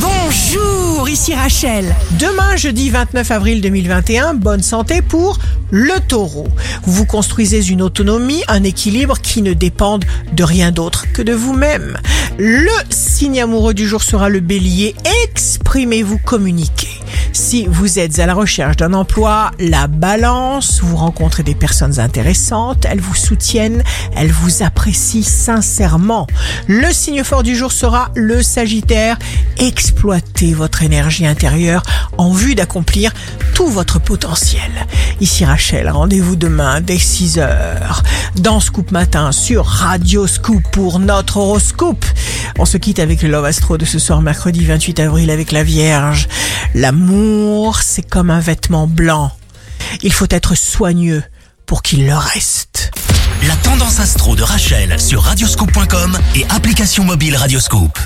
Bonjour, ici Rachel. Demain, jeudi 29 avril 2021, bonne santé pour le taureau. Vous construisez une autonomie, un équilibre qui ne dépendent de rien d'autre que de vous-même. Le signe amoureux du jour sera le bélier. Exprimez-vous, communiquez. Si vous êtes à la recherche d'un emploi, la balance, vous rencontrez des personnes intéressantes, elles vous soutiennent, elles vous apprécient sincèrement. Le signe fort du jour sera le sagittaire. Exploitez votre énergie intérieure en vue d'accomplir tout votre potentiel. Ici Rachel, rendez-vous demain dès 6h dans Scoop Matin sur Radio Scoop pour notre horoscope. On se quitte avec le Love Astro de ce soir mercredi 28 avril avec la Vierge. L'amour, c'est comme un vêtement blanc. Il faut être soigneux pour qu'il le reste. La tendance astro de Rachel sur radioscope.com et application mobile Radioscope.